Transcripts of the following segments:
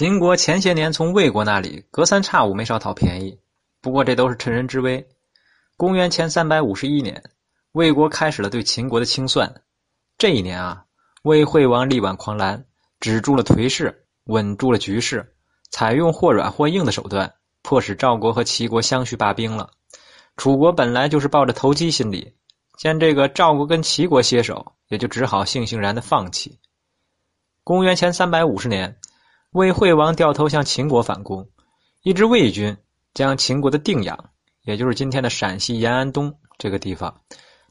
秦国前些年从魏国那里隔三差五没少讨便宜，不过这都是趁人之危。公元前三百五十一年，魏国开始了对秦国的清算。这一年啊，魏惠王力挽狂澜，止住了颓势，稳住了局势，采用或软或硬的手段，迫使赵国和齐国相续罢兵了。楚国本来就是抱着投机心理，见这个赵国跟齐国携手，也就只好悻悻然的放弃。公元前三百五十年。魏惠王掉头向秦国反攻，一支魏军将秦国的定阳，也就是今天的陕西延安东这个地方，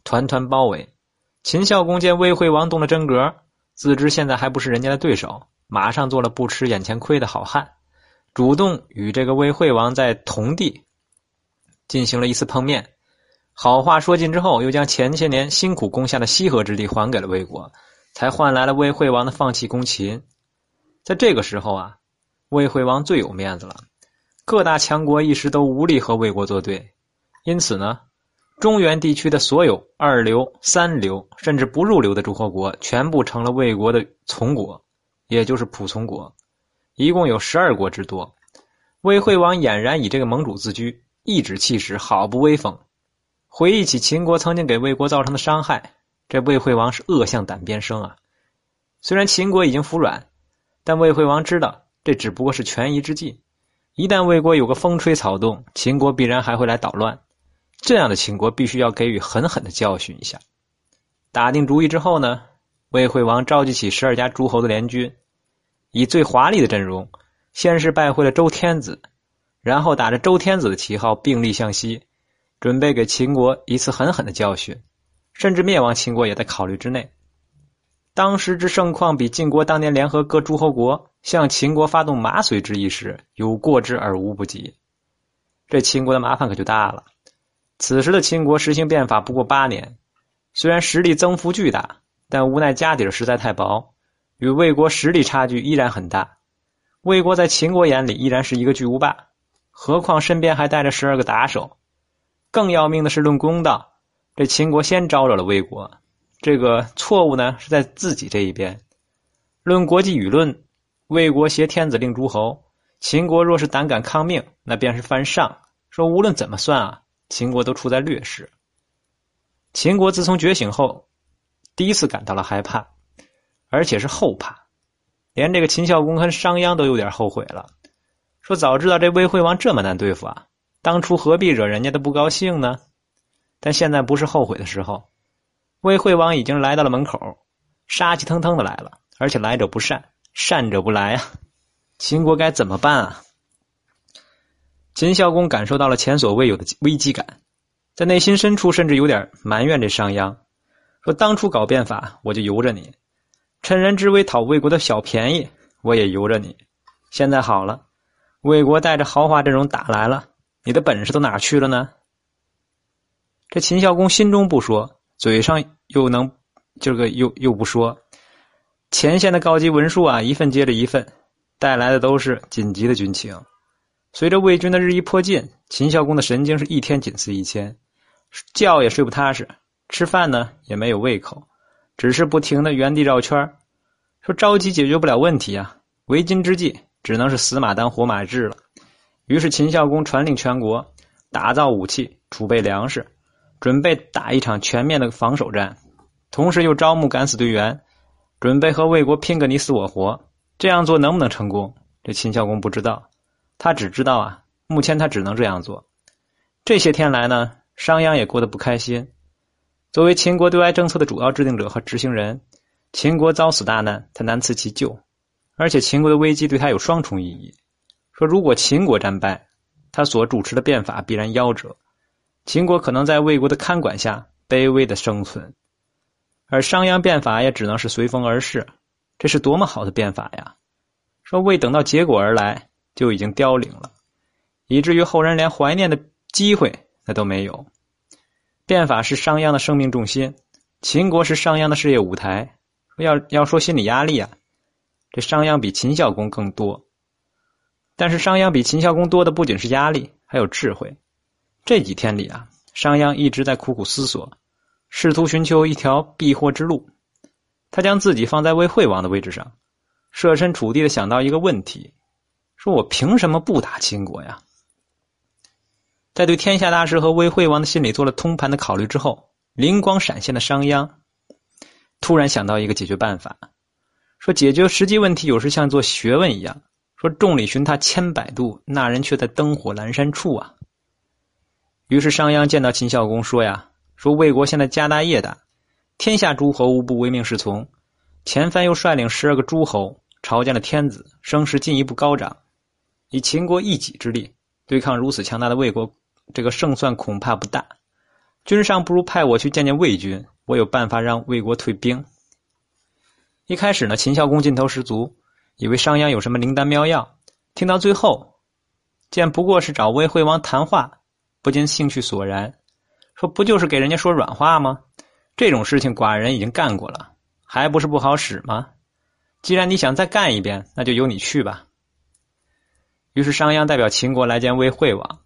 团团包围。秦孝公见魏惠王动了真格，自知现在还不是人家的对手，马上做了不吃眼前亏的好汉，主动与这个魏惠王在同地进行了一次碰面。好话说尽之后，又将前些年辛苦攻下的西河之地还给了魏国，才换来了魏惠王的放弃攻秦。在这个时候啊，魏惠王最有面子了，各大强国一时都无力和魏国作对，因此呢，中原地区的所有二流、三流甚至不入流的诸侯国，全部成了魏国的从国，也就是仆从国，一共有十二国之多。魏惠王俨然以这个盟主自居，颐指气使，好不威风。回忆起秦国曾经给魏国造成的伤害，这魏惠王是恶向胆边生啊！虽然秦国已经服软。但魏惠王知道，这只不过是权宜之计。一旦魏国有个风吹草动，秦国必然还会来捣乱。这样的秦国必须要给予狠狠的教训一下。打定主意之后呢，魏惠王召集起十二家诸侯的联军，以最华丽的阵容，先是拜会了周天子，然后打着周天子的旗号并立向西，准备给秦国一次狠狠的教训，甚至灭亡秦国也在考虑之内。当时之盛况，比晋国当年联合各诸侯国向秦国发动马遂之役时有过之而无不及。这秦国的麻烦可就大了。此时的秦国实行变法不过八年，虽然实力增幅巨大，但无奈家底实在太薄，与魏国实力差距依然很大。魏国在秦国眼里依然是一个巨无霸，何况身边还带着十二个打手。更要命的是，论公道，这秦国先招惹了魏国。这个错误呢是在自己这一边。论国际舆论，魏国挟天子令诸侯，秦国若是胆敢抗命，那便是犯上。说无论怎么算啊，秦国都处在劣势。秦国自从觉醒后，第一次感到了害怕，而且是后怕，连这个秦孝公和商鞅都有点后悔了。说早知道这魏惠王这么难对付啊，当初何必惹人家的不高兴呢？但现在不是后悔的时候。魏惠王已经来到了门口，杀气腾腾的来了，而且来者不善，善者不来啊！秦国该怎么办啊？秦孝公感受到了前所未有的危机感，在内心深处甚至有点埋怨这商鞅，说当初搞变法我就由着你，趁人之危讨魏国的小便宜我也由着你，现在好了，魏国带着豪华阵容打来了，你的本事都哪去了呢？这秦孝公心中不说。嘴上又能，这个又又不说，前线的高级文书啊，一份接着一份，带来的都是紧急的军情。随着魏军的日益迫近，秦孝公的神经是一天紧似一天，觉也睡不踏实，吃饭呢也没有胃口，只是不停的原地绕圈说着急解决不了问题啊，为今之计只能是死马当活马治了。于是秦孝公传令全国，打造武器，储备粮食。准备打一场全面的防守战，同时又招募敢死队员，准备和魏国拼个你死我活。这样做能不能成功？这秦孝公不知道，他只知道啊，目前他只能这样做。这些天来呢，商鞅也过得不开心。作为秦国对外政策的主要制定者和执行人，秦国遭此大难，他难辞其咎。而且秦国的危机对他有双重意义：说如果秦国战败，他所主持的变法必然夭折。秦国可能在魏国的看管下卑微的生存，而商鞅变法也只能是随风而逝。这是多么好的变法呀！说未等到结果而来，就已经凋零了，以至于后人连怀念的机会那都没有。变法是商鞅的生命重心，秦国是商鞅的事业舞台。要要说心理压力啊，这商鞅比秦孝公更多。但是商鞅比秦孝公多的不仅是压力，还有智慧。这几天里啊，商鞅一直在苦苦思索，试图寻求一条避祸之路。他将自己放在魏惠王的位置上，设身处地的想到一个问题：说我凭什么不打秦国呀？在对天下大事和魏惠王的心理做了通盘的考虑之后，灵光闪现的商鞅突然想到一个解决办法，说解决实际问题有时像做学问一样。说众里寻他千百度，那人却在灯火阑珊处啊。于是商鞅见到秦孝公说呀：“说魏国现在家大业大，天下诸侯无不唯命是从，前番又率领十二个诸侯朝见了天子，声势进一步高涨，以秦国一己之力对抗如此强大的魏国。”这个胜算恐怕不大，君上不如派我去见见魏军，我有办法让魏国退兵。一开始呢，秦孝公劲头十足，以为商鞅有什么灵丹妙药。听到最后，见不过是找魏惠王谈话，不禁兴趣索然，说：“不就是给人家说软话吗？这种事情寡人已经干过了，还不是不好使吗？既然你想再干一遍，那就由你去吧。”于是商鞅代表秦国来见魏惠王。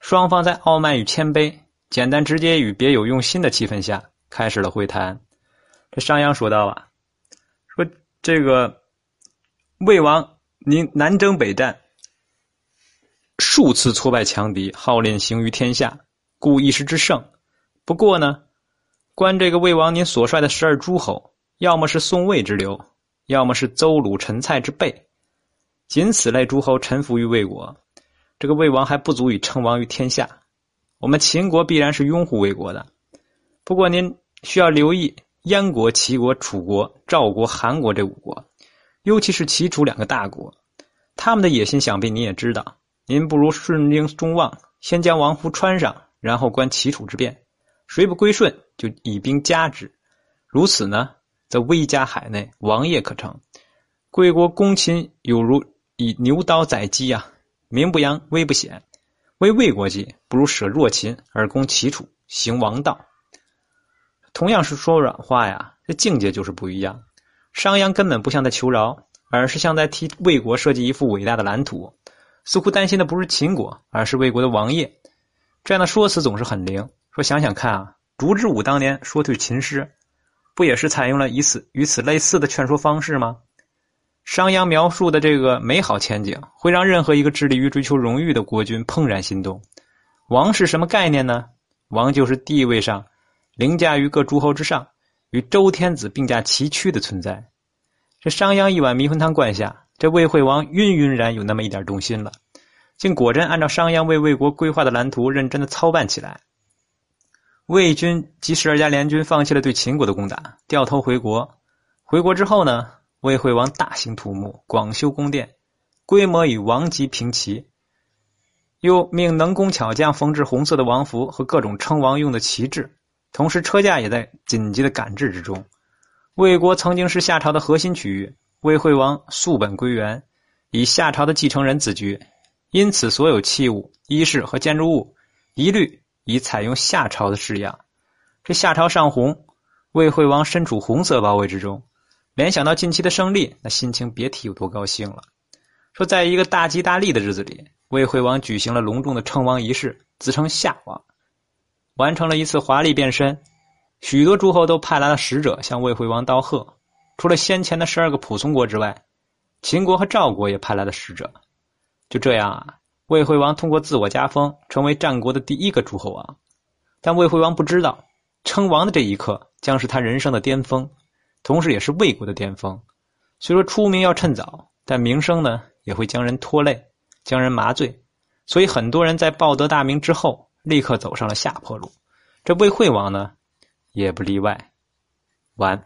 双方在傲慢与谦卑、简单直接与别有用心的气氛下开始了会谈。这商鞅说道啊，说这个魏王您南征北战，数次挫败强敌，号令行于天下，故一时之胜。不过呢，观这个魏王您所率的十二诸侯，要么是宋魏之流，要么是邹鲁陈蔡之辈，仅此类诸侯臣服于魏国。这个魏王还不足以称王于天下，我们秦国必然是拥护魏国的。不过您需要留意燕国、齐国、楚国、赵国、韩国这五国，尤其是齐楚两个大国，他们的野心想必您也知道。您不如顺应众望，先将王服穿上，然后观齐楚之变，谁不归顺，就以兵加之。如此呢，则威加海内，王业可成。贵国攻秦，有如以牛刀宰鸡啊！名不扬，威不显。为魏国计，不如舍弱秦而攻齐楚，行王道。同样是说软话呀，这境界就是不一样。商鞅根本不像在求饶，而是像在替魏国设计一幅伟大的蓝图。似乎担心的不是秦国，而是魏国的王业。这样的说辞总是很灵。说想想看啊，烛之武当年说退秦师，不也是采用了以此与此类似的劝说方式吗？商鞅描述的这个美好前景，会让任何一个致力于追求荣誉的国君怦然心动。王是什么概念呢？王就是地位上凌驾于各诸侯之上，与周天子并驾齐驱的存在。这商鞅一碗迷魂汤灌下，这魏惠王晕晕然有那么一点动心了，竟果真按照商鞅为魏国规划的蓝图认真的操办起来。魏军及十二家联军放弃了对秦国的攻打，掉头回国。回国之后呢？魏惠王大兴土木，广修宫殿，规模与王级平齐。又命能工巧匠缝制红色的王服和各种称王用的旗帜，同时车驾也在紧急的赶制之中。魏国曾经是夏朝的核心区域，魏惠王溯本归元，以夏朝的继承人自居，因此所有器物、衣饰和建筑物一律以采用夏朝的式样。这夏朝上红，魏惠王身处红色包围之中。联想到近期的胜利，那心情别提有多高兴了。说，在一个大吉大利的日子里，魏惠王举行了隆重的称王仪式，自称夏王，完成了一次华丽变身。许多诸侯都派来了使者向魏惠王道贺。除了先前的十二个仆从国之外，秦国和赵国也派来了使者。就这样啊，魏惠王通过自我加封，成为战国的第一个诸侯王。但魏惠王不知道，称王的这一刻将是他人生的巅峰。同时，也是魏国的巅峰。虽说出名要趁早，但名声呢也会将人拖累，将人麻醉。所以，很多人在报得大名之后，立刻走上了下坡路。这魏惠王呢，也不例外。完。